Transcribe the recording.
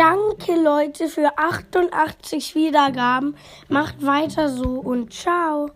Danke, Leute, für 88 Wiedergaben. Macht weiter so und ciao.